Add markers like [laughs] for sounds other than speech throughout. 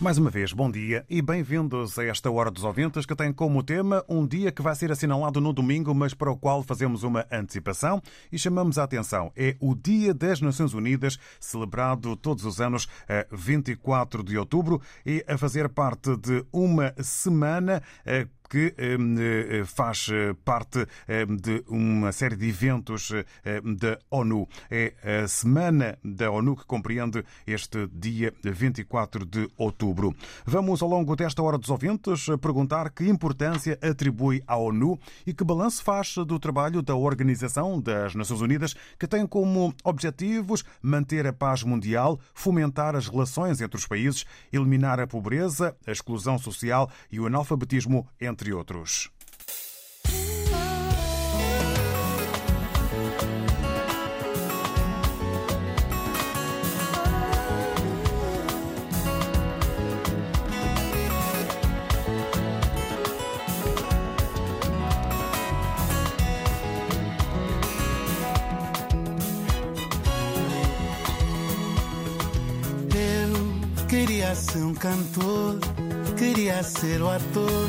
Mais uma vez, bom dia e bem-vindos a esta Hora dos Ouvintes que tem como tema um dia que vai ser assinalado no domingo, mas para o qual fazemos uma antecipação e chamamos a atenção. É o Dia das Nações Unidas, celebrado todos os anos a 24 de outubro e a fazer parte de uma semana eh, que eh, faz parte eh, de uma série de eventos eh, da ONU. É a Semana da ONU que compreende este dia 24 de outubro. Vamos, ao longo desta Hora dos Ouvintes, perguntar que importância atribui à ONU e que balanço faz do trabalho da Organização das Nações Unidas, que tem como objetivos manter a paz mundial, fomentar as relações entre os países, eliminar a pobreza, a exclusão social e o analfabetismo, entre outros. Eu queria ser um cantor, queria ser o ator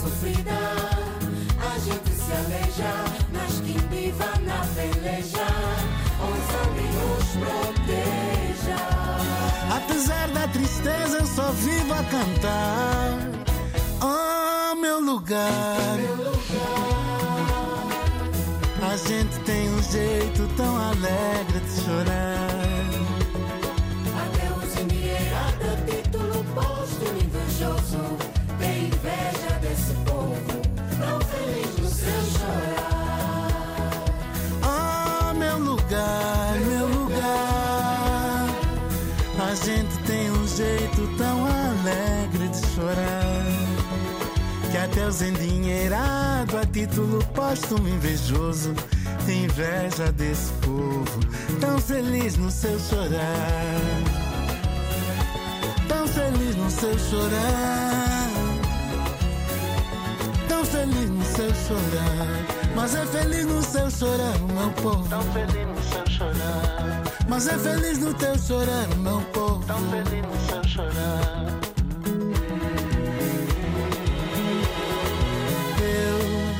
sofrida, a gente se aleja, mas quem viva na peleja, os nos proteja. Apesar da tristeza, eu só vivo a cantar. Oh, meu lugar. A gente tem um jeito tão alegre de chorar. Os endinheirados a título póstumo invejoso tem inveja desse povo tão feliz no seu chorar. Tão feliz no seu chorar. Tão feliz no seu chorar. Mas é feliz no seu chorar, meu povo. Tão feliz no seu chorar. Mas é feliz no teu chorar, meu povo. Tão feliz no seu chorar.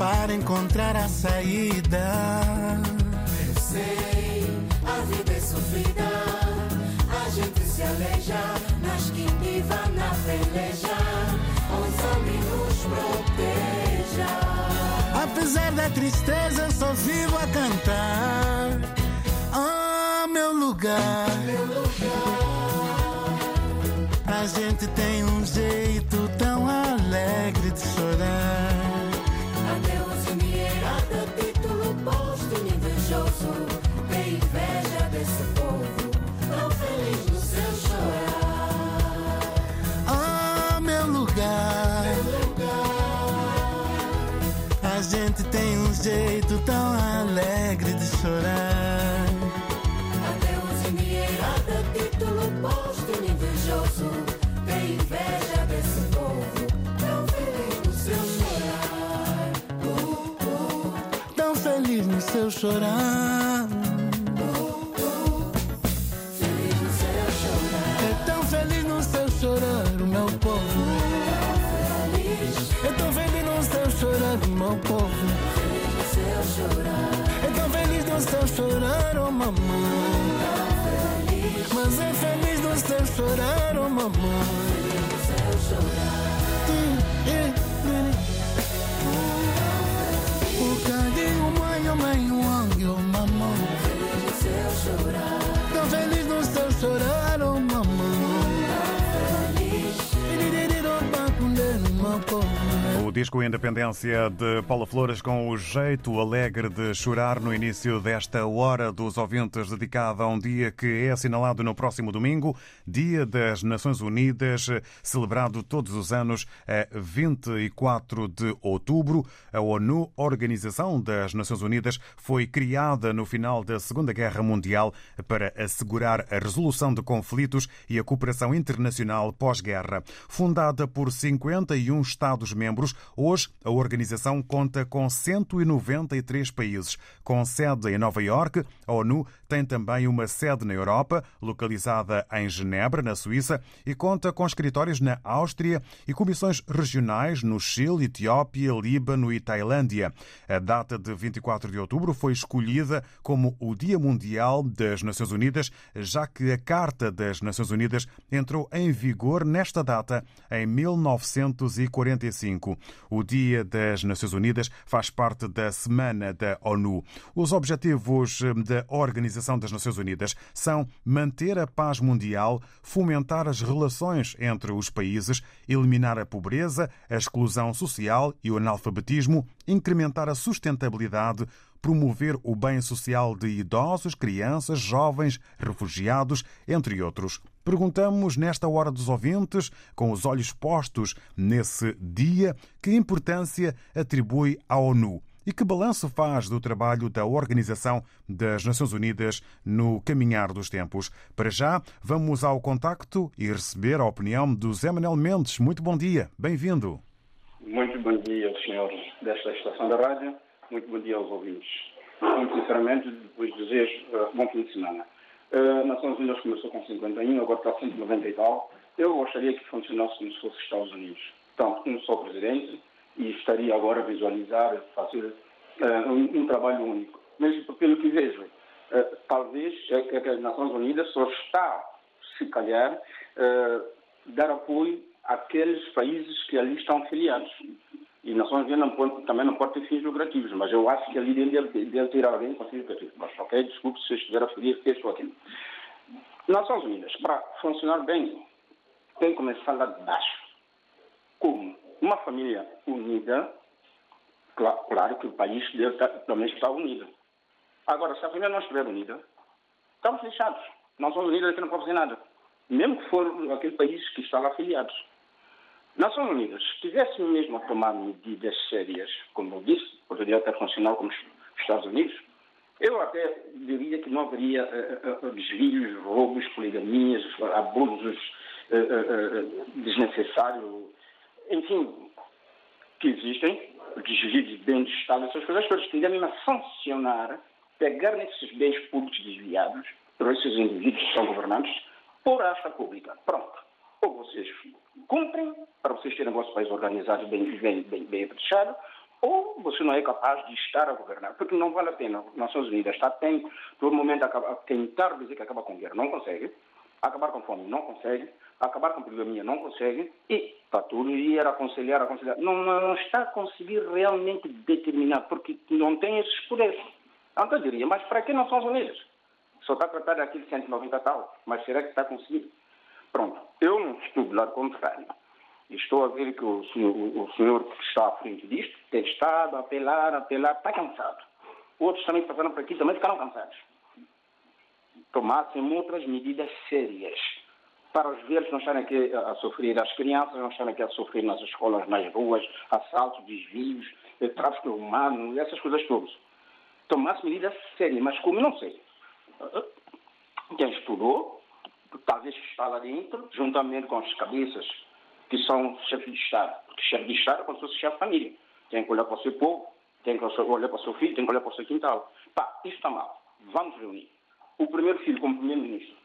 para encontrar a saída. Eu sei, a vida é sofrida, a gente se aleja, quem viva na peleja, os homens nos proteja. Apesar da tristeza, eu só vivo a cantar. Oh, meu lugar. A gente tem um jeito tão alegre seu chorar. É tão feliz no seu chorar, o meu povo. É tão feliz no seu chorar, o meu povo. É tão feliz no seu chorar, oh mamãe. Mas é feliz no seu chorar, oh mamãe. O disco Independência de Paula Flores com o jeito alegre de chorar no início desta hora dos ouvintes dedicada a um dia que é assinalado no próximo domingo, Dia das Nações Unidas, celebrado todos os anos a 24 de outubro. A ONU, Organização das Nações Unidas, foi criada no final da Segunda Guerra Mundial para assegurar a resolução de conflitos e a cooperação internacional pós-guerra. Fundada por 51 Estados-membros, hoje a organização conta com 193 países. Com sede em Nova Iorque, a ONU tem também uma sede na Europa, localizada em Genebra, na Suíça, e conta com escritórios na Áustria e comissões regionais no Chile, Etiópia, Líbano e Tailândia. A data de 24 de outubro foi escolhida como o Dia Mundial das Nações Unidas, já que a Carta das Nações Unidas entrou em vigor nesta data em 1945. O Dia das Nações Unidas faz parte da Semana da ONU. Os objetivos da Organização das Nações Unidas são manter a paz mundial, fomentar as relações entre os países, eliminar a pobreza, a exclusão social e o analfabetismo, incrementar a sustentabilidade, promover o bem social de idosos, crianças, jovens, refugiados, entre outros. Perguntamos nesta hora dos ouvintes, com os olhos postos nesse dia, que importância atribui à ONU e que balanço faz do trabalho da Organização das Nações Unidas no caminhar dos tempos. Para já, vamos ao contacto e receber a opinião do Zé Manuel Mendes. Muito bom dia, bem-vindo. Muito bom dia, senhores desta estação da rádio. Muito bom dia aos ouvintes. Muito sinceramente, vos desejo uh, bom fim de semana. Uh, Nações Unidas começou com 51, agora está 190 e tal. Eu gostaria que funcionasse como se fosse Estados Unidos. Portanto, um só presidente e estaria agora a visualizar, fazer uh, um, um, trabalho único. Mesmo pelo que vejo, uh, talvez as Nações Unidas só está, se calhar, uh, dar apoio àqueles países que ali estão afiliados. E Nações Unidas não pode, também não pode ter fins lucrativos, mas eu acho que ali dele, dele ter alguém com fins lucrativos. Mas, ok, desculpe se eu estiver a ferir este ou aquilo. Nações Unidas, para funcionar bem, tem que começar lá de baixo. Como? Uma família unida, claro, claro que o país dele tá, também está unido. Agora, se a família não estiver unida, estamos fechados. Nações Unidas aqui não pode fazer nada. Mesmo que for aquele país que está lá afiliados. Nações Unidas, se tivessem mesmo a tomar medidas sérias, como eu disse, poderia até funcionar como os Estados Unidos, eu até diria que não haveria uh, uh, desvios, roubos, poligamias, abusos uh, desnecessários, enfim, que existem, desvio de bens de Estado, essas coisas todas, que devem sancionar, pegar nesses bens públicos desviados, por esses indivíduos que são governantes, por esta pública. Pronto. Ou vocês cumprem, para vocês terem o vosso país organizado bem, bem, bem, bem fechado, ou você não é capaz de estar a governar, porque não vale a pena. Nações Unidas está tem todo momento a, a tentar dizer que acaba com guerra, não consegue. Acabar com fome, não consegue. Acabar com poligamia, não consegue. E está tudo ir aconselhar, aconselhar. Não, não, não está a conseguir realmente determinar, porque não tem esses poderes. Então eu diria, mas para que Nações Unidas? Só está a tratar daquele 190 tal, mas será que está a conseguir? Pronto, eu não estou do lado contrário. Estou a ver que o senhor, o senhor que está à frente disto tem estado a apelar, a apelar, está cansado. Outros também passaram por aqui também ficaram cansados. Tomassem outras medidas sérias. para os velhos não estarem aqui a sofrer, as crianças não estarem aqui a sofrer nas escolas, nas ruas, assaltos, desvios, eh, tráfico humano, essas coisas todas. Tomar-se medidas sérias, mas como não sei. Quem estudou, talvez está lá dentro, juntamente com as cabeças que são chefes de Estado. Porque chefe de Estado é como se fosse chefe de família. Tem que olhar para o seu povo, tem que olhar para o seu filho, tem que olhar para o seu quintal. Pá, isso está mal. Vamos reunir. O primeiro filho como primeiro-ministro.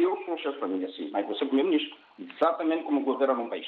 Eu sou um chefe de família, sim, mas você é primeiro-ministro. Exatamente como governa num país.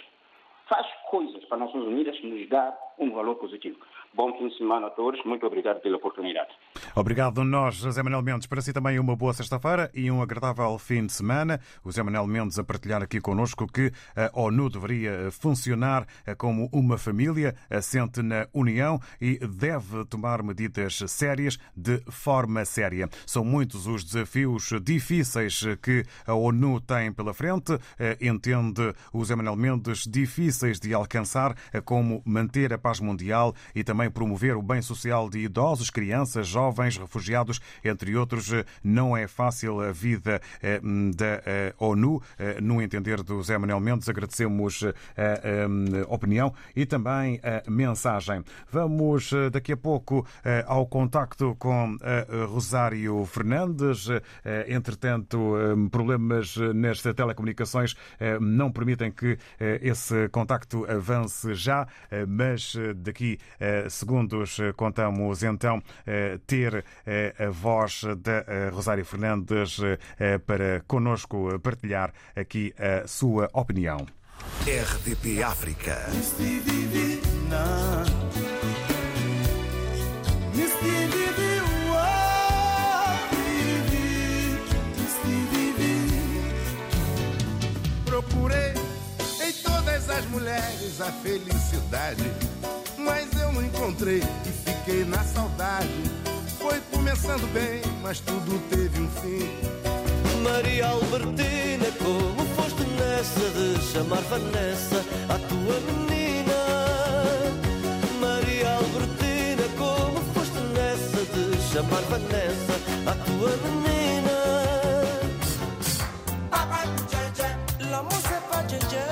Faz coisas para Nações Unidas nos dar um valor positivo. Bom fim de semana a todos. Muito obrigado pela oportunidade. Obrigado nós, José Manuel Mendes. Para si também uma boa sexta-feira e um agradável fim de semana. O José Manuel Mendes a partilhar aqui connosco que a ONU deveria funcionar como uma família assente na União e deve tomar medidas sérias de forma séria. São muitos os desafios difíceis que a ONU tem pela frente. Entende o José Manuel Mendes difíceis de alcançar, como manter a paz mundial e também promover o bem social de idosos, crianças, jovens, refugiados, entre outros. Não é fácil a vida da ONU. No entender do Zé Manuel Mendes, agradecemos a opinião e também a mensagem. Vamos daqui a pouco ao contacto com Rosário Fernandes. Entretanto, problemas nas telecomunicações não permitem que esse contacto avance já, mas daqui segundos contamos então ter a voz da Rosário Fernandes para conosco partilhar aqui a sua opinião. RDP África. Procurei em todas as mulheres a felicidade mas eu não encontrei e fiquei na saudade. Foi começando bem, mas tudo teve um fim. Maria Albertina, como foste nessa de chamar Vanessa a tua menina? Maria Albertina, como foste nessa de chamar Vanessa a tua menina? L'amour c'est pas Djé,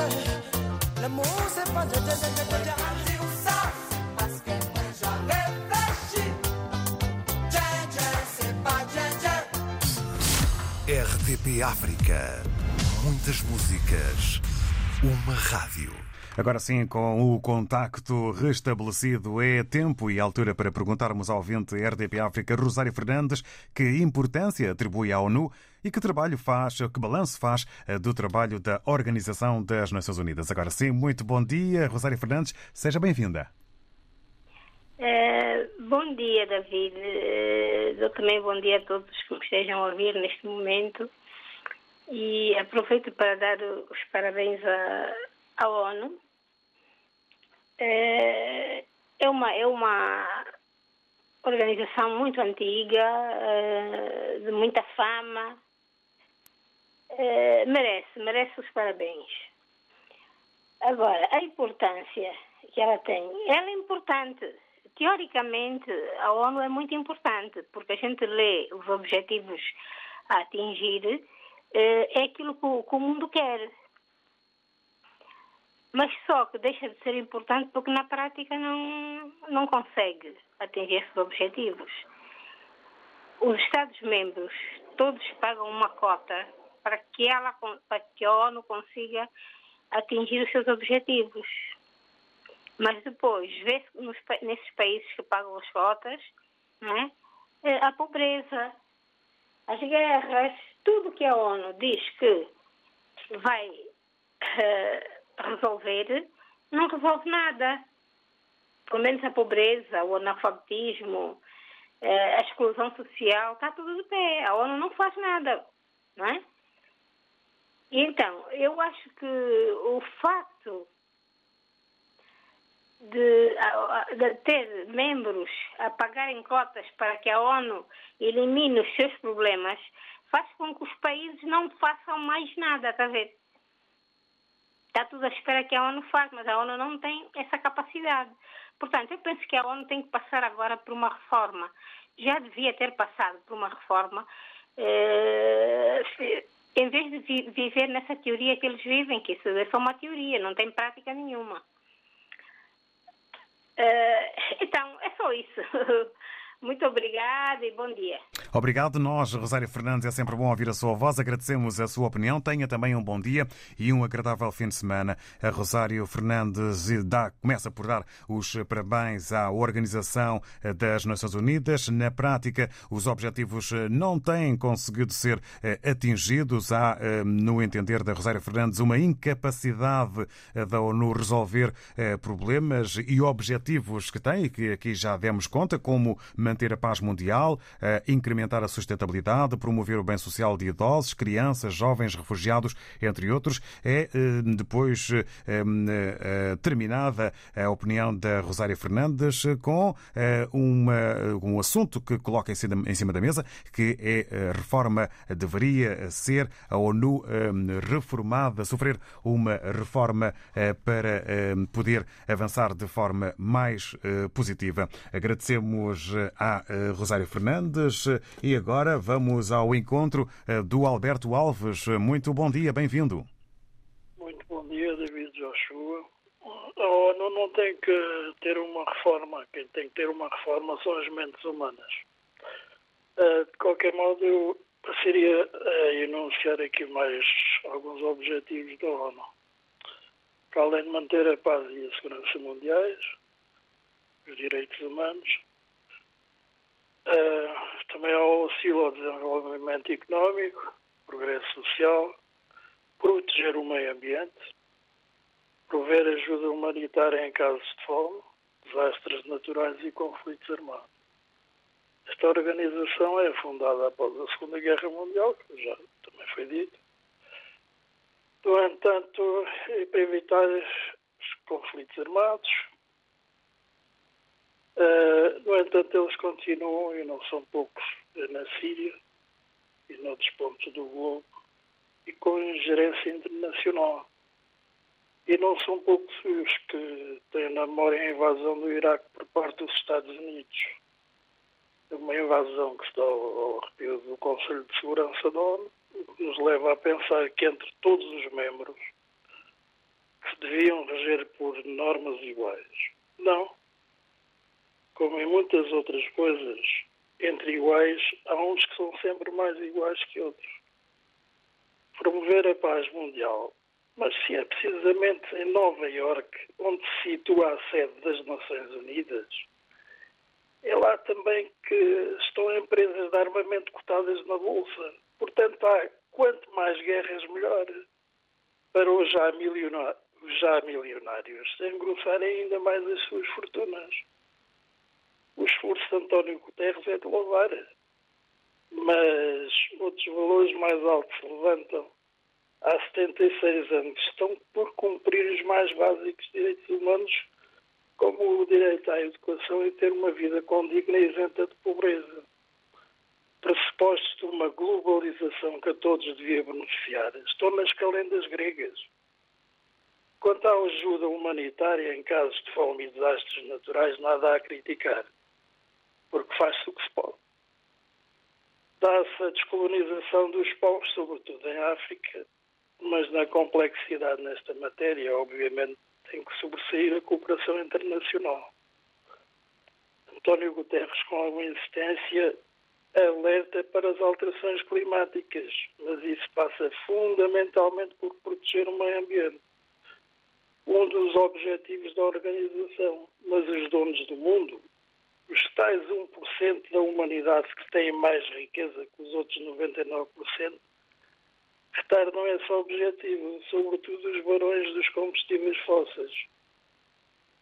l'amour c'est pas RDP África. Muitas músicas. Uma rádio. Agora sim, com o contacto restabelecido, é tempo e altura para perguntarmos ao vinte RDP África, Rosário Fernandes, que importância atribui à ONU e que trabalho faz, que balanço faz do trabalho da Organização das Nações Unidas. Agora sim, muito bom dia, Rosário Fernandes, seja bem-vinda. Uh, bom dia, David. Eu também bom dia a todos que me estejam a ouvir neste momento. E aproveito para dar os parabéns à, à ONU. Uh, é, uma, é uma organização muito antiga, de muita fama. merece, merece os parabéns. Agora, a importância que ela tem, ela é importante teoricamente, a ONU é muito importante, porque a gente lê os objetivos a atingir, é aquilo que o, mundo quer. Mas só que deixa de ser importante porque na prática não, não consegue atingir esses objetivos. Os Estados-membros todos pagam uma cota para que, ela, para que a ONU consiga atingir os seus objetivos. Mas depois, vê-se nesses países que pagam as cotas, né, a pobreza, as guerras, tudo que a ONU diz que vai uh, resolver, não resolve nada. Pelo menos a pobreza, o analfabetismo, uh, a exclusão social, está tudo de pé. A ONU não faz nada, não é? Então, eu acho que o facto de, de, ter membros a pagarem cotas para que a ONU elimine os seus problemas faz com que os países não façam mais nada, está a ver? Está tudo à espera que a ONU faça, mas a ONU não tem essa capacidade. Portanto, eu penso que a ONU tem que passar agora por uma reforma. Já devia ter passado por uma reforma. Eh, em vez de vi viver nessa teoria que eles vivem, que isso é só uma teoria, não tem prática nenhuma. Uh, [laughs] então, é só isso. [laughs] Muito obrigada e bom dia. Obrigado. Nós, Rosário Fernandes, é sempre bom ouvir a sua voz. Agradecemos a sua opinião. Tenha também um bom dia e um agradável fim de semana. A Rosário Fernandes dá, começa por dar os parabéns à Organização das Nações Unidas. Na prática, os objetivos não têm conseguido ser eh, atingidos. Há, eh, no entender da Rosário Fernandes, uma incapacidade eh, da ONU resolver problemas e objetivos que tem, que aqui já demos conta, como manter a paz mundial, incrementar a sustentabilidade, promover o bem social de idosos, crianças, jovens, refugiados, entre outros. É eh, depois eh, eh, terminada a opinião da Rosária Fernandes com uma, um assunto que coloca em cima da mesa, que é a reforma deveria ser a ONU reformada, sofrer uma reforma para poder avançar de forma mais positiva. Agradecemos à Rosário Fernandes e agora vamos ao encontro eh, do Alberto Alves. Muito bom dia, bem-vindo. Muito bom dia, David Joshua. A ONU não tem que ter uma reforma, quem tem que ter uma reforma são as mentes humanas. Eh, de qualquer modo, eu passaria a enunciar aqui mais alguns objetivos da ONU. Para além de manter a paz e a segurança mundiais, os direitos humanos, Uh, também auxílio ao desenvolvimento económico, progresso social, proteger o meio ambiente, prover ajuda humanitária em casos de fome, desastres naturais e conflitos armados. Esta organização é fundada após a Segunda Guerra Mundial, que já também foi dito. No entanto, é para evitar os conflitos armados, Uh, no entanto, eles continuam, e não são poucos, na Síria e noutros pontos do globo, e com ingerência internacional. E não são poucos os que têm na memória a invasão do Iraque por parte dos Estados Unidos. Uma invasão que está ao arrepio do Conselho de Segurança da ONU, nos leva a pensar que entre todos os membros que se deviam reger por normas iguais. Não como em muitas outras coisas, entre iguais, há uns que são sempre mais iguais que outros. Promover a paz mundial. Mas se é precisamente em Nova Iorque onde se situa a sede das Nações Unidas, é lá também que estão empresas de armamento cotadas na Bolsa. Portanto, há quanto mais guerras, melhor. Para os já, milionários, já milionários engrossarem ainda mais as suas fortunas o esforço de António Guterres é de louvar. Mas outros valores mais altos se levantam. Há 76 anos estão por cumprir os mais básicos direitos humanos, como o direito à educação e ter uma vida condigna e isenta de pobreza. Pressupostos de uma globalização que a todos devia beneficiar estão nas calendas gregas. Quanto à ajuda humanitária em casos de fome e desastres naturais, nada a criticar porque faz-se o que se pode. Dá-se a descolonização dos povos, sobretudo em África, mas na complexidade nesta matéria, obviamente, tem que sobressair a cooperação internacional. António Guterres, com alguma insistência, alerta para as alterações climáticas, mas isso passa fundamentalmente por proteger o meio ambiente. Um dos objetivos da organização, mas os donos do mundo, os tais 1% da humanidade que têm mais riqueza que os outros 99%, retardam esse objetivo, sobretudo os barões dos combustíveis fósseis.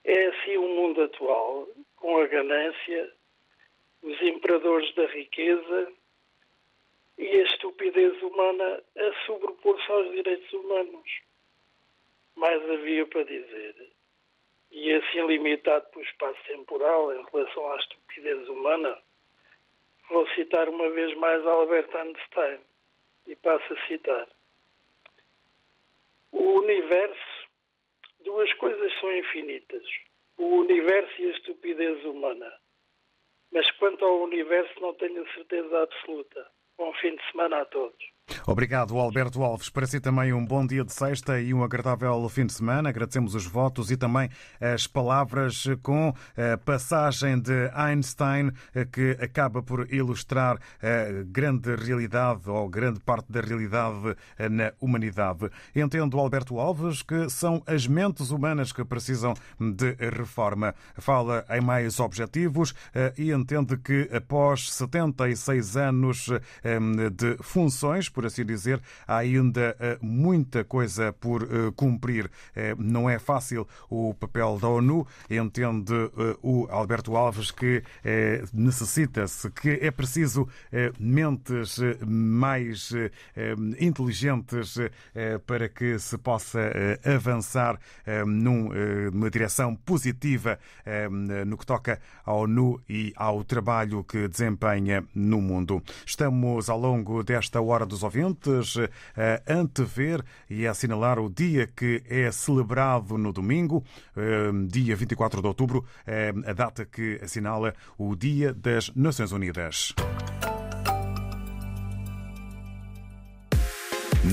É assim o mundo atual, com a ganância, os imperadores da riqueza e a estupidez humana a sobrepor-se aos direitos humanos. Mais havia para dizer e assim limitado pelo espaço temporal em relação à estupidez humana, vou citar uma vez mais Albert Einstein e passo a citar. O universo, duas coisas são infinitas: o universo e a estupidez humana. Mas quanto ao universo, não tenho certeza absoluta. Bom fim de semana a todos. Obrigado, Alberto Alves. Para si também um bom dia de sexta e um agradável fim de semana. Agradecemos os votos e também as palavras com a passagem de Einstein, que acaba por ilustrar a grande realidade ou grande parte da realidade na humanidade. Entendo, Alberto Alves, que são as mentes humanas que precisam de reforma. Fala em mais objetivos eh, e entende que após 76 anos eh, de funções, por assim dizer, há ainda eh, muita coisa por eh, cumprir. Eh, não é fácil o papel da ONU. Entende o Alberto Alves que necessita-se, que é preciso mentes mais inteligentes para que se possa avançar numa direção positiva no que toca à ONU e ao trabalho que desempenha no mundo. Estamos ao longo desta hora dos ouvintes a antever e a assinalar o dia que é celebrado no domingo, eh, dia 24 de outubro, eh, a data que assinala o Dia das Nações Unidas.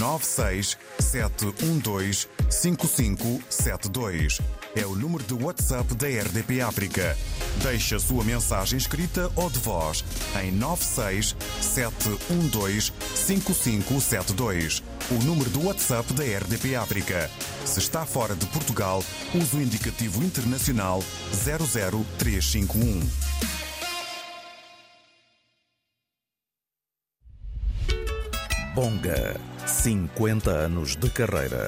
967125572 é o número de WhatsApp da RDP África. Deixe a sua mensagem escrita ou de voz em 967125572. O número do WhatsApp da RDP África. Se está fora de Portugal, use o indicativo internacional 00351. Bonga, 50 anos de carreira.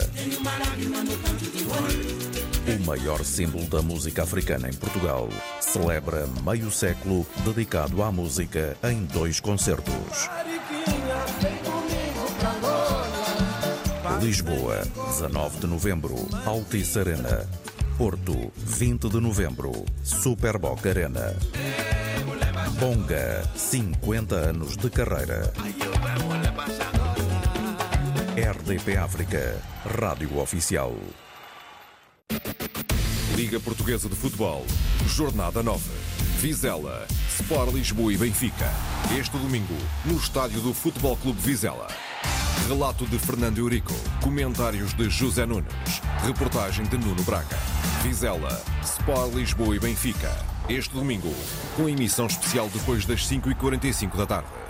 O maior símbolo da música africana em Portugal celebra meio século dedicado à música em dois concertos. Lisboa, 19 de novembro, Altice Arena. Porto, 20 de novembro, Superboc Arena. Bonga, 50 anos de carreira. RDP África, Rádio Oficial. Liga Portuguesa de Futebol, Jornada 9. Vizela, Sport Lisboa e Benfica. Este domingo, no estádio do Futebol Clube Vizela. Relato de Fernando Eurico. Comentários de José Nunes. Reportagem de Nuno Braga. Vizela, Sport Lisboa e Benfica. Este domingo, com emissão especial depois das 5h45 da tarde.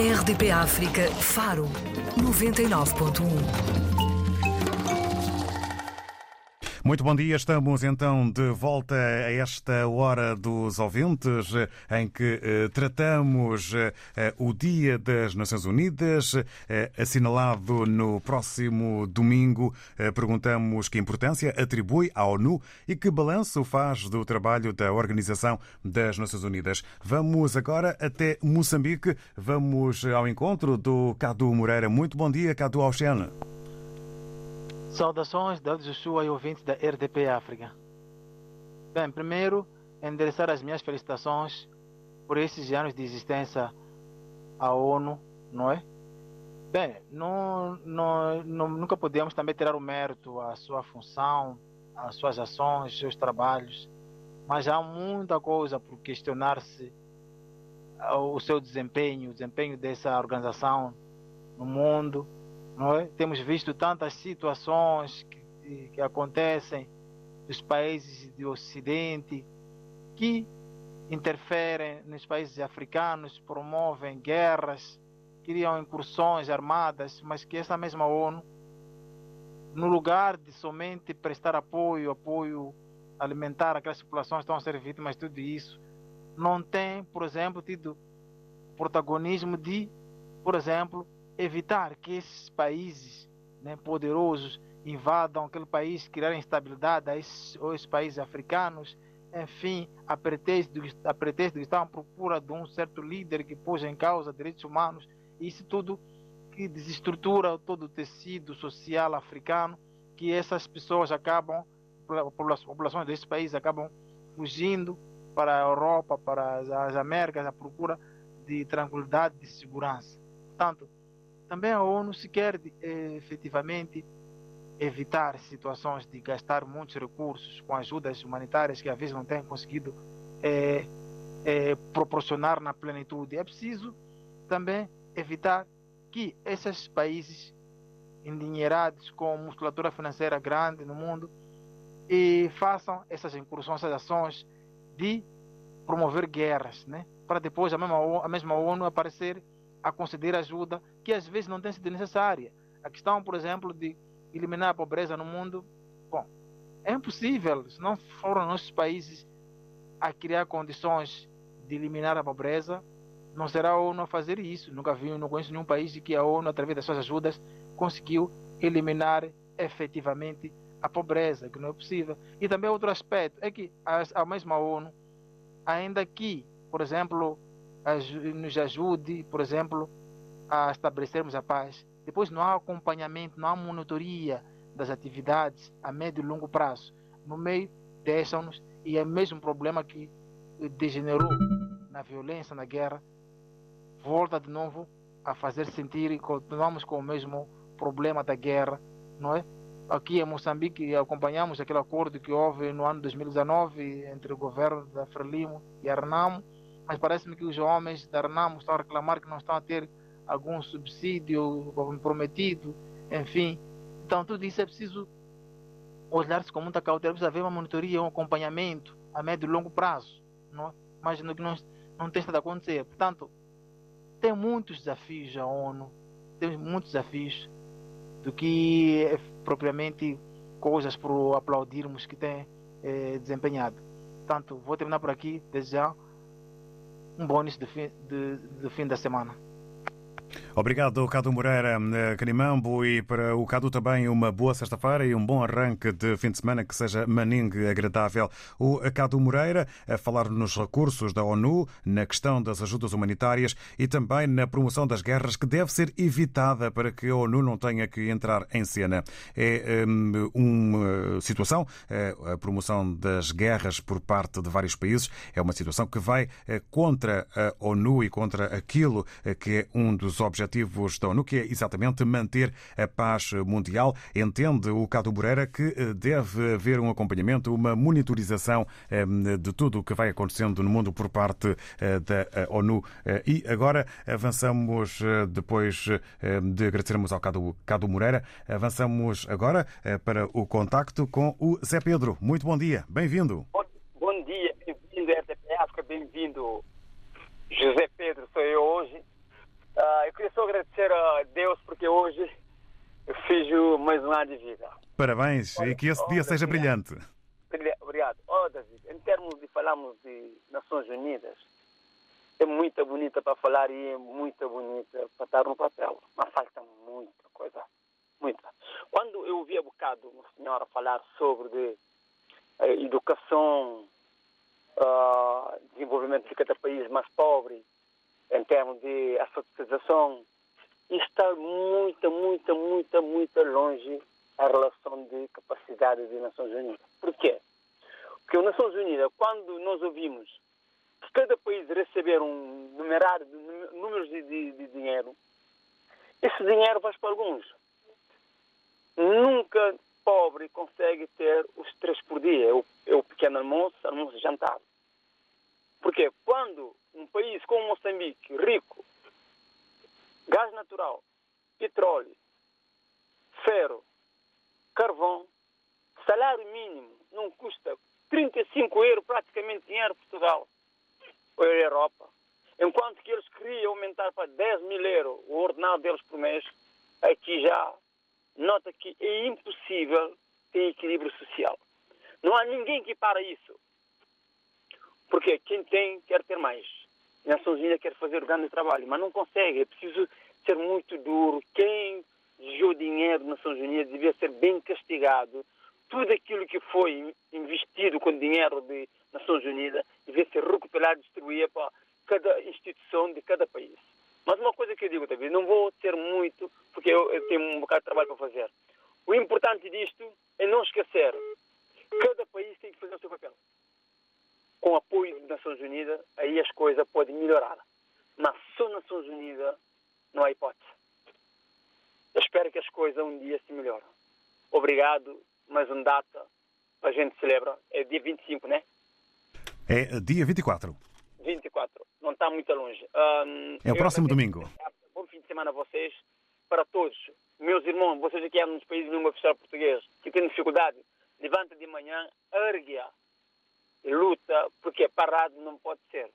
RDP África, Faro, 99.1. Muito bom dia, estamos então de volta a esta hora dos ouvintes, em que eh, tratamos eh, o Dia das Nações Unidas, eh, assinalado no próximo domingo. Eh, perguntamos que importância atribui à ONU e que balanço faz do trabalho da Organização das Nações Unidas. Vamos agora até Moçambique, vamos ao encontro do Cadu Moreira. Muito bom dia, Cadu Oceano. Saudações da Joshua e ouvintes da RDP África. Bem, primeiro, endereçar as minhas felicitações por esses anos de existência à ONU, não é? Bem, não, não, não, nunca podemos também tirar o mérito à sua função, às suas ações, seus trabalhos, mas há muita coisa por questionar-se o seu desempenho, o desempenho dessa organização no mundo, é? Temos visto tantas situações que, que acontecem nos países do Ocidente que interferem nos países africanos, promovem guerras, criam incursões armadas, mas que essa mesma ONU, no lugar de somente prestar apoio, apoio alimentar aquelas populações que estão a ser vítimas de tudo isso, não tem, por exemplo, tido protagonismo de, por exemplo, evitar que esses países né, poderosos invadam aquele país, criarem instabilidade a esses, a esses países africanos, enfim, a pretexto, a pretexto de estar à procura de um certo líder que pôs em causa direitos humanos, isso tudo que desestrutura todo o tecido social africano, que essas pessoas acabam, as populações desses países acabam fugindo para a Europa, para as Américas, à procura de tranquilidade, de segurança. Portanto, também a ONU se quer eh, efetivamente evitar situações de gastar muitos recursos com ajudas humanitárias que às vezes não têm conseguido eh, eh, proporcionar na plenitude. É preciso também evitar que esses países endinheirados com musculatura financeira grande no mundo e façam essas incursões, essas ações de promover guerras, né? para depois a mesma, a mesma ONU aparecer a conceder ajuda que às vezes não tem sido necessária. A questão, por exemplo, de eliminar a pobreza no mundo, bom, é impossível se não foram nossos países a criar condições de eliminar a pobreza, não será a ONU a fazer isso. Nunca vi, não conheço nenhum país que a ONU, através das suas ajudas, conseguiu eliminar efetivamente a pobreza, que não é possível. E também outro aspecto é que a, a mesma ONU, ainda que, por exemplo, nos ajude, por exemplo, a estabelecermos a paz, depois não há acompanhamento, não há monitoria das atividades a médio e longo prazo. No meio, deixam-nos, e é o mesmo problema que degenerou na violência, na guerra, volta de novo a fazer sentir e continuamos com o mesmo problema da guerra, não é? Aqui em Moçambique acompanhamos aquele acordo que houve no ano 2019 entre o governo da Frelimo e a Renamo, mas parece-me que os homens da Renamo estão a reclamar que não estão a ter algum subsídio comprometido, enfim. Então tudo isso é preciso olhar-se com muita cautela, precisa haver uma monitoria, um acompanhamento a médio e longo prazo, não é? mas no que não, não tem estado a acontecer. Portanto, tem muitos desafios a ONU, tem muitos desafios do que é propriamente coisas para aplaudirmos que tem é, desempenhado. Portanto, vou terminar por aqui, desejar um início de fim, de, de fim da semana. Obrigado, Cadu Moreira, eh, Canimambo, e para o Cadu também uma boa sexta-feira e um bom arranque de fim de semana que seja maningue agradável. O Cadu Moreira a falar nos recursos da ONU, na questão das ajudas humanitárias e também na promoção das guerras que deve ser evitada para que a ONU não tenha que entrar em cena. É hum, uma situação, eh, a promoção das guerras por parte de vários países, é uma situação que vai eh, contra a ONU e contra aquilo que é um dos objetivos da ONU, que é exatamente manter a paz mundial. Entende o Cado Moreira que eh, deve haver um acompanhamento, uma monitorização eh, de tudo o que vai acontecendo no mundo por parte eh, da ONU. E agora avançamos, depois de agradecermos ao Cado, Cado Moreira, avançamos agora para o contacto com o Zé Pedro. Muito bom dia, bem-vindo. Bom, dia, bem-vindo, RTP África, bem-vindo. José Pedro, sou eu hoje. Uh, eu queria só agradecer a Deus porque hoje eu fiz mais um ano de vida. Parabéns Olha, e que esse oh, dia seja David, brilhante. Obrigado. Oh, David, em termos de falarmos de Nações Unidas, é muito bonita para falar e é muito bonita para estar no papel, mas falta muita coisa. Muita. Quando eu ouvi há bocado uma senhora falar sobre de, uh, educação, uh, desenvolvimento de cada país mais pobre, em termos de alfabetização, está muito, muito, muito, muito longe a relação de capacidade das Nações Unidas. Por quê? Porque as Nações Unidas, quando nós ouvimos que cada país receber um numerário de números de, de, de dinheiro, esse dinheiro vai para alguns. Nunca pobre consegue ter os três por dia. É o, é o pequeno almoço, almoço e jantar. Porque quando um país como Moçambique, rico, gás natural, petróleo, ferro, carvão, salário mínimo não custa 35 euros praticamente dinheiro Portugal ou Europa. Enquanto que eles queriam aumentar para 10 mil euros o ordenado deles por mês, aqui já nota que é impossível ter equilíbrio social. Não há ninguém que para isso. Porque quem tem quer ter mais. A Nações Unidas quer fazer o grande trabalho, mas não consegue. É preciso ser muito duro. Quem desviou dinheiro das Nações Unidas devia ser bem castigado. Tudo aquilo que foi investido com dinheiro de Nações Unidas devia ser recuperado e distribuído para cada instituição de cada país. Mas uma coisa que eu digo também, não vou ter muito, porque eu tenho um bocado de trabalho para fazer. O importante disto é não esquecer. Cada país tem que fazer o seu papel com apoio das Nações Unidas, aí as coisas podem melhorar. Mas só Nações Unidas não há hipótese. Eu espero que as coisas um dia se melhoram. Obrigado, mais uma data a gente celebra. É dia 25, né? É dia 24. 24. Não está muito longe. Um, é o próximo domingo. Vou fim de semana a vocês, para todos. Meus irmãos, vocês aqui nos países de língua oficial português, que têm dificuldade, levanta de manhã, ergue-a e luta, porque parado não pode ser.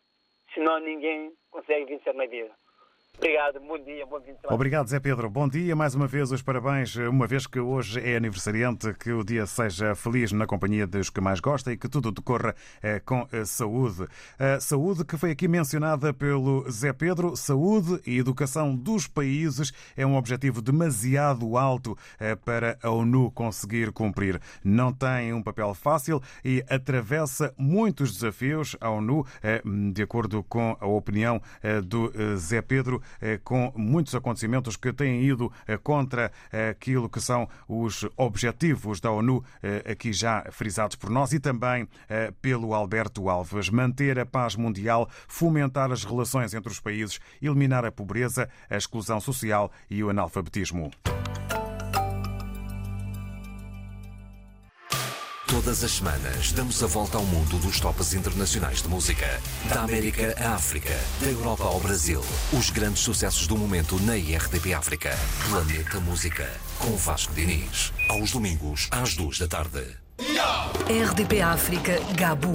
Senão ninguém consegue vencer na vida. Obrigado, bom dia, bom fim de semana. Obrigado, Zé Pedro. Bom dia, mais uma vez os parabéns, uma vez que hoje é aniversariante, que o dia seja feliz na companhia dos que mais gosta e que tudo decorra eh, com eh, saúde. Saúde que foi aqui mencionada pelo Zé Pedro, saúde e educação dos países é um objetivo demasiado alto eh, para a ONU conseguir cumprir. Não tem um papel fácil e atravessa muitos desafios a ONU, de acordo com a opinião do Zé Pedro com muitos acontecimentos que têm ido eh, contra eh, aquilo que são os objetivos da ONU, aqui já frisados por nós e também pelo Alberto Alves. Manter a paz mundial, fomentar as relações entre os países, eliminar a pobreza, a exclusão social e o analfabetismo. Todas as semanas damos a volta ao mundo dos tops internacionais de música. Da América à África, da Europa ao Brasil. Os grandes sucessos do momento na IRTP África. Planeta Música, com Vasco Diniz. Aos domingos, às duas da tarde. RDP África, Gabu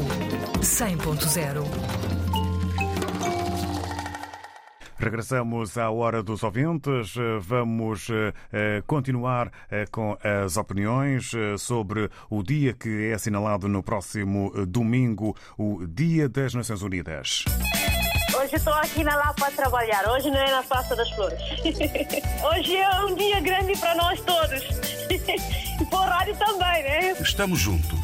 100.0 Regressamos à hora dos ouvintes. Vamos eh, continuar eh, com as opiniões eh, sobre o dia que é assinalado no próximo domingo, o Dia das Nações Unidas. Hoje estou aqui na Lapa a trabalhar. Hoje não é na Praça das Flores. [laughs] Hoje é um dia grande para nós todos. [laughs] E para o rádio também, né? Estamos juntos,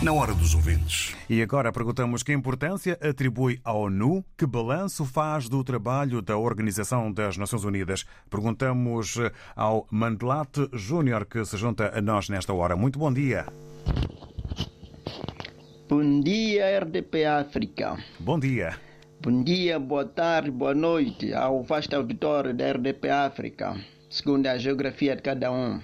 na hora dos ouvintes. E agora perguntamos que importância atribui à ONU, que balanço faz do trabalho da Organização das Nações Unidas. Perguntamos ao Mandelat Júnior, que se junta a nós nesta hora. Muito bom dia. Bom dia, RDP África. Bom dia. Bom dia, boa tarde, boa noite ao vasto auditório da RDP África, segundo a geografia de cada um.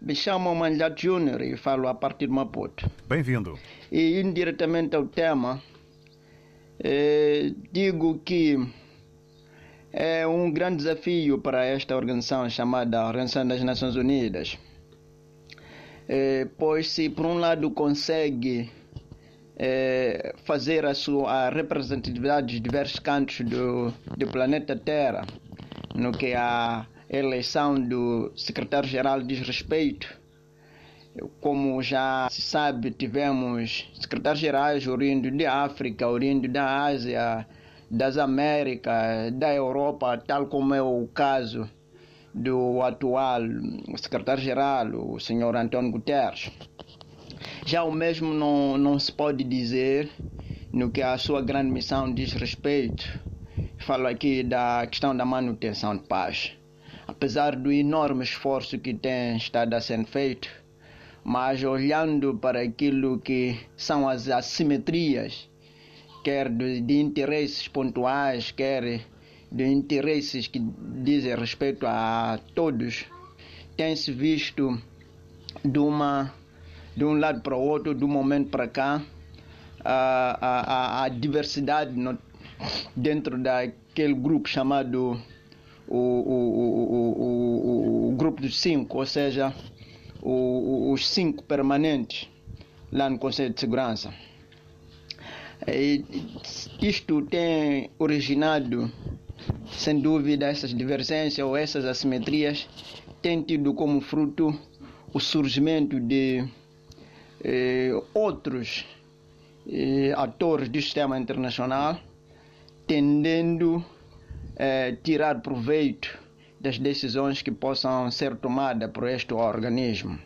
Me chamo Manjat Júnior e falo a partir de Maputo. Bem-vindo. E indiretamente ao tema, eh, digo que é um grande desafio para esta organização chamada Organização das Nações Unidas. Eh, pois se por um lado consegue eh, fazer a sua representatividade dos diversos cantos do, do planeta Terra, no que a eleição do secretário-geral diz respeito. Como já se sabe, tivemos secretários-gerais oriundos de África, oriundos da Ásia, das Américas, da Europa, tal como é o caso do atual secretário-geral, o senhor António Guterres. Já o mesmo não, não se pode dizer no que a sua grande missão diz respeito. Falo aqui da questão da manutenção de paz apesar do enorme esforço que tem estado a ser feito, mas olhando para aquilo que são as assimetrias, quer de, de interesses pontuais, quer de interesses que dizem respeito a todos, tem-se visto de, uma, de um lado para o outro, de um momento para cá, a, a, a diversidade no, dentro daquele grupo chamado o, o, o, o, grupo dos cinco, ou seja, os cinco permanentes lá no Conselho de Segurança. E isto tem originado, sem dúvida, essas divergências ou essas assimetrias, tem tido como fruto o surgimento de eh, outros eh, atores do sistema internacional, tendendo eh, tirar proveito das decisões que possam ser tomadas por este organismo.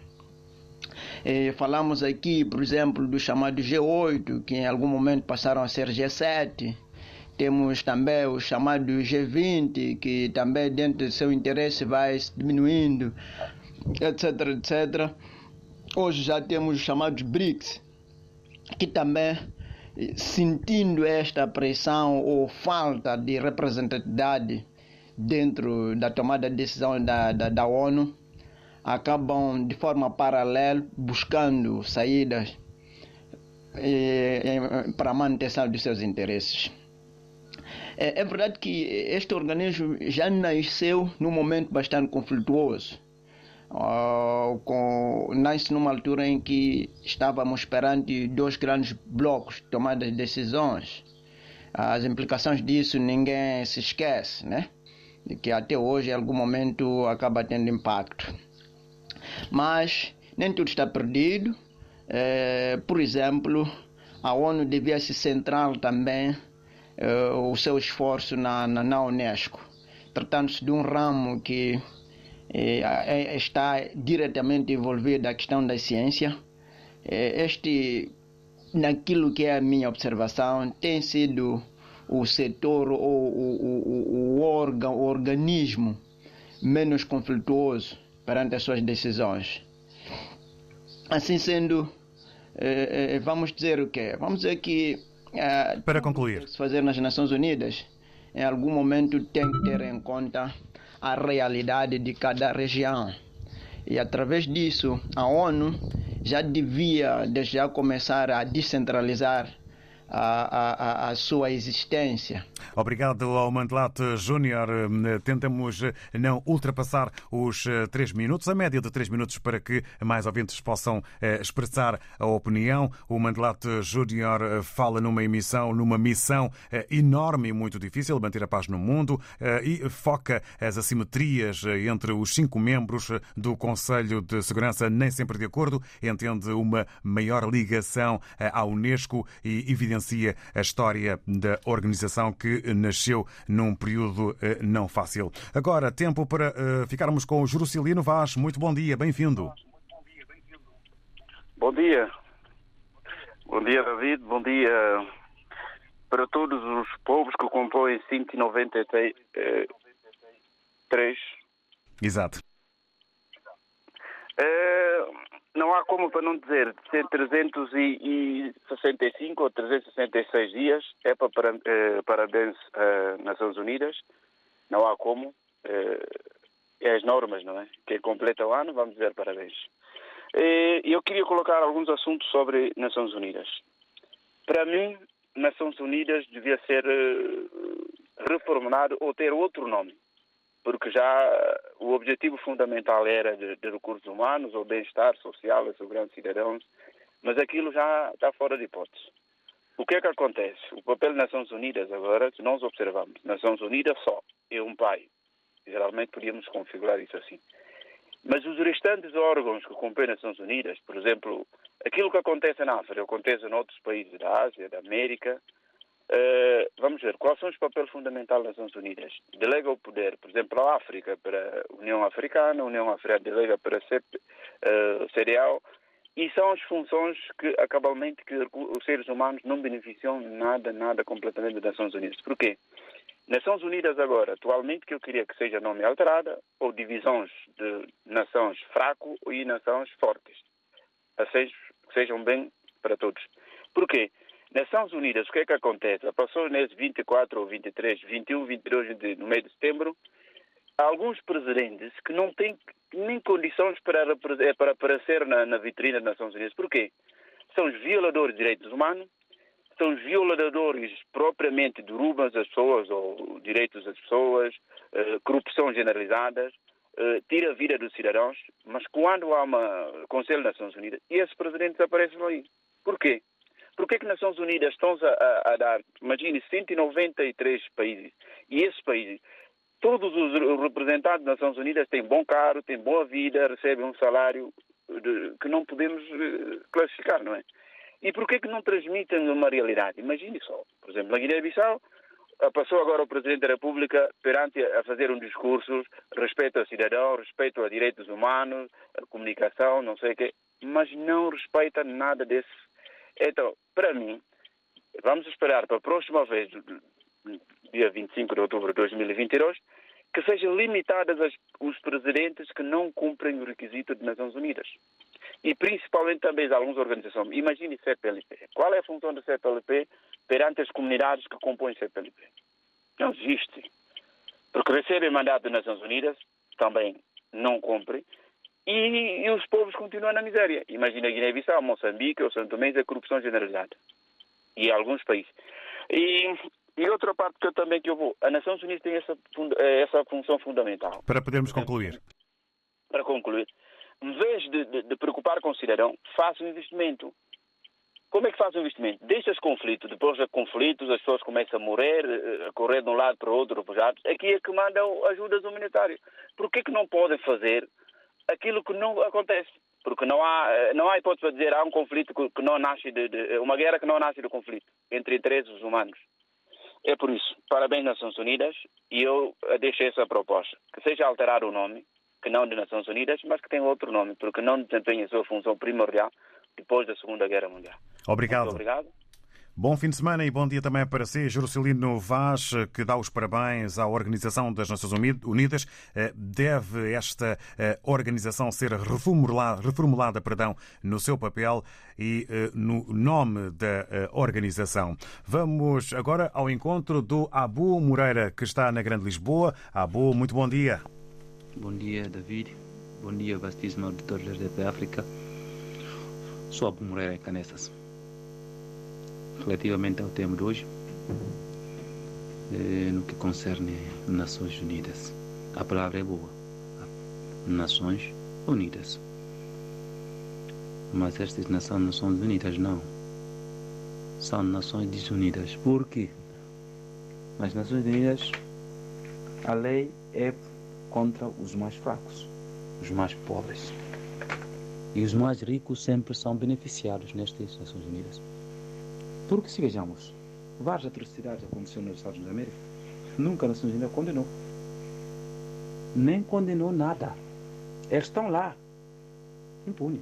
Eh, falamos aqui, por exemplo, do chamado G8, que em algum momento passaram a ser G7. Temos também o chamado G20, que também dentro do seu interesse vai diminuindo, etc, etc. Hoje já temos os chamados BRICS, que também sentindo esta pressão ou falta de representatividade dentro da tomada de decisão da, da, da ONU, acabam de forma paralela buscando saídas eh, eh, para a manutenção dos seus interesses. É, é verdade que este organismo já nasceu num momento bastante conflituoso. Uh, com, nasce numa altura em que estávamos perante dois grandes blocos de tomada de decisões. As implicações disso ninguém se esquece, né? De que até hoje, em algum momento, acaba tendo impacto. Mas nem tudo está perdido. É, por exemplo, a ONU devia se centrar também é, o seu esforço na, na, na Unesco, tratando-se de um ramo que está diretamente envolvido a questão da ciência. este, naquilo que é a minha observação, tem sido o setor ou o, o, o, órgão, o organismo menos conflituoso perante as suas decisões. Assim sendo, vamos dizer o quê? Vamos dizer que para concluir, se fazer nas Nações Unidas, em algum momento tem que ter em conta a realidade de cada região. E através disso, a ONU já devia já começar a descentralizar a, a, a, sua existência. Obrigado ao Mandelate Júnior. Tentamos não ultrapassar os eh, três minutos, a média de três minutos, para que mais ouvintes possam eh, expressar a opinião. O Mandelate Júnior eh, fala numa emissão, numa missão enorme e muito difícil, manter a paz no mundo, e foca as assimetrias entre os cinco membros do Conselho de Segurança, nem sempre de acordo, entende uma maior ligação à Unesco e evidencia a história da organização que nasceu num período eh, não fácil. Agora, tempo para eh, ficarmos com o Jurucilino Vaz. Muito bom dia, bem-vindo. Bom dia. Bom dia, David. Bom dia para todos os povos que compõem 193. Exato. É, não há como para não dizer ser 365 ou 366 dias é para, eh, parabéns às Nações Unidas. Não há como eh, é as normas não é? Quem completa o ano vamos dizer parabéns. Eh, eu queria colocar alguns assuntos sobre Nações Unidas. Para mim Nações Unidas devia ser eh, reformulado ou ter outro nome porque já o objetivo fundamental era de, de recursos humanos, o bem-estar social, a segurança de cidadãos, mas aquilo já está fora de hipótese. O que é que acontece? O papel das Nações Unidas agora, que nós observamos, Nações Unidas só é um pai. Geralmente podíamos configurar isso assim. Mas os restantes órgãos que compõem as Nações Unidas, por exemplo, aquilo que acontece na África, acontece em outros países da Ásia, da América, Uh, vamos ver, quais são os papéis fundamentais das Nações Unidas? Delega o poder, por exemplo, a África para a União Africana, a União Africana delega para a CEP, uh, CDAO, e são as funções que, acabalmente, que os seres humanos não beneficiam nada, nada completamente das Nações Unidas. Porquê? Nações Unidas agora, atualmente, que eu queria que seja nome alterada, ou divisões de nações fraco e nações fortes. Assim, sejam bem para todos. Porquê? Nações Unidas, o que é que acontece? Passou nesses 24 ou 23, 21, 22 no mês de setembro, há alguns presidentes que não têm nem condições para, eh, para aparecer na, na vitrine das Nações Unidas. Porquê? São os violadores de direitos humanos, são os violadores propriamente derrubam as pessoas ou direitos das pessoas, uh, corrupção generalizada, uh, tira a vida dos cidadãos, mas quando há um Conselho das Nações Unidas, esses presidentes aparecem aí. Porquê? Por que, que Nações Unidas estão a, a, dar, imagine, 193 países, e esses países, todos os representantes das Nações Unidas têm bom carro, têm boa vida, recebem um salário que não podemos uh, classificar, não é? E por que, que não transmitem uma realidade? Imagine só, por exemplo, na Guiné-Bissau, passou agora o Presidente da República perante a fazer um discurso respeito ao cidadão, respeito a direitos humanos, a comunicação, não sei o quê, mas não respeita nada desse então, para mim, vamos esperar para a próxima vez, dia 25 de outubro de 2022, que sejam limitadas as, os presidentes que não cumprem o requisito das Nações Unidas. E principalmente também algumas organizações. Imagine CPLP. Qual é a função do CPLP perante as comunidades que compõem o CPLP? Não existe. Porque recebem mandato das Nações Unidas, também não cumprem, e, e, os povos continuam na miséria. Imagina Guiné-Bissau, Moçambique ou São Tomé, a corrupção generalizada. E alguns países. E E outra parte que eu também que eu vou, a Nações Unidas tem essa, essa função fundamental. Para podermos concluir. Para concluir, em vez de, de, de preocupar com o cidadão, faça um investimento. Como é que faz o investimento? Deixa os conflitos, depois de conflitos, as pessoas começam a morrer, a correr de um lado para o outro, refugiados. Aqui é que mandam ajudas humanitárias. Por que, que não podem fazer aquilo que não acontece? Porque não há, não há hipótese de dizer há um conflito que não nasce de, de, uma guerra que não nasce do conflito entre interesses humanos. É por isso, parabéns Nações Unidas e eu deixo essa proposta, que seja alterar o nome, que não de Nações Unidas, mas que tenha outro nome, porque não desempenha a sua função primordial depois da Segunda Guerra Mundial. Obrigado. Muito obrigado. Bom fim de semana e bom dia também para si, Jerusalino Vaz, que dá os parabéns à Organização das Nações Unidas. Deve esta organização ser reformulada, perdão, no seu papel e no nome da organização. Vamos agora ao encontro do Abu Moreira, que está na Grande Lisboa. Abu, muito bom dia. Bom dia, David. Bom dia, vastíssimo auditor da África. Sou Abu Moreira Canessas relativamente ao tema de hoje, eh, no que concerne Nações Unidas. A palavra é boa. Nações Unidas. Mas estas não são Nações Unidas, não. São Nações Desunidas. Por quê? Nas Nações Unidas, a lei é contra os mais fracos, os mais pobres. E os mais ricos sempre são beneficiados nestas Nações Unidas. Porque se vejamos, várias atrocidades aconteceram nos Estados Unidos da América. Nunca a Nações Unidas condenou. Nem condenou nada. Eles estão lá, impune,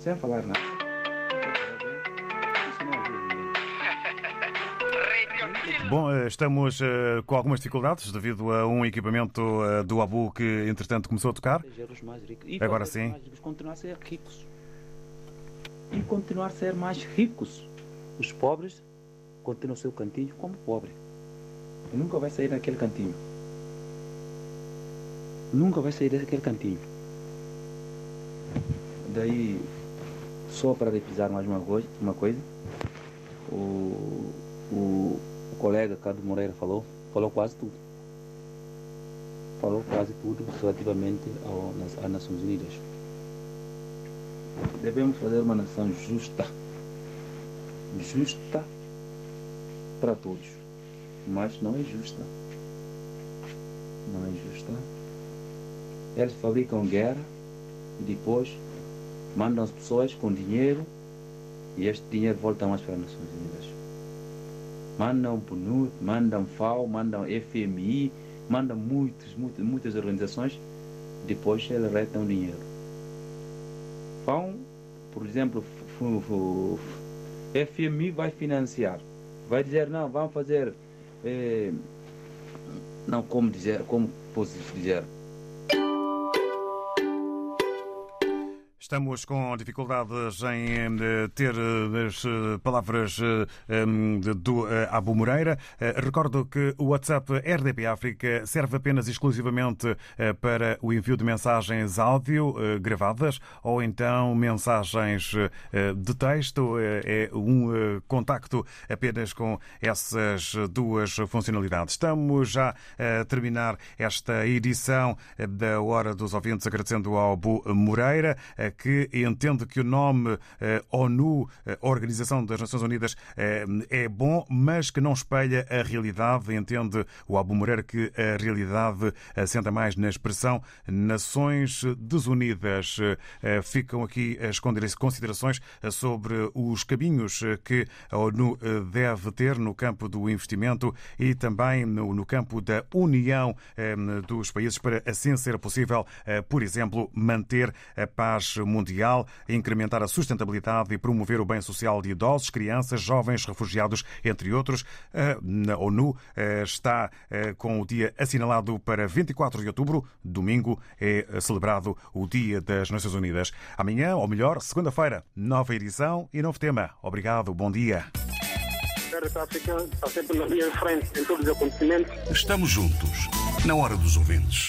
sem falar nada. [laughs] Bom, estamos com algumas dificuldades devido a um equipamento do Abu que, entretanto, começou a tocar. Agora sim. Continuar a ser ricos. E continuar a ser mais ricos os pobres continuam seu cantinho como pobre. E nunca vai sair daquele cantinho. Nunca vai sair daquele cantinho. Daí, só para repisar mais uma coisa, uma coisa o, o, o colega Cado Moreira falou, falou quase tudo. Falou quase tudo relativamente ao, às Nações Unidas. Devemos fazer uma nação justa justa para todos, mas não é justa. Não é justa. Eles fabricam guerra e depois mandam as pessoas com dinheiro e este dinheiro volta mais para as Nações Unidas. Mandam PNUD, mandam FAO, mandam FMI, mandam muitos, muitas, muitas organizações, depois eles retam dinheiro. FAO, por exemplo, FMI vai financiar. Vai dizer, não, vamos fazer. Eh, não, como dizer, como posso dizer? Estamos com dificuldades em ter as palavras do Abu Moreira. Recordo que o WhatsApp RDP África serve apenas exclusivamente para o envio de mensagens áudio gravadas ou então mensagens de texto. É um contacto apenas com essas duas funcionalidades. Estamos já a terminar esta edição da Hora dos Ouvintes, agradecendo ao Abu Moreira que entende que o nome eh, ONU, eh, Organização das Nações Unidas, eh, é bom, mas que não espelha a realidade. Entende o Abu Moreira que a realidade assenta mais na expressão Nações Desunidas. Ficam aqui as considerações sobre os caminhos que a ONU deve ter no campo do investimento e também no campo da união dos países para assim ser possível, por exemplo, manter a paz mundial, incrementar a sustentabilidade e promover o bem social de idosos, crianças, jovens, refugiados, entre outros. A ONU está com o dia assinalado para 24 de outubro. Domingo é celebrado o Dia das Nações Unidas. Amanhã, ou melhor, segunda-feira, nova edição e novo tema. Obrigado, bom dia. Está sempre na linha de frente em todos os acontecimentos. Estamos juntos, na hora dos ouvintes.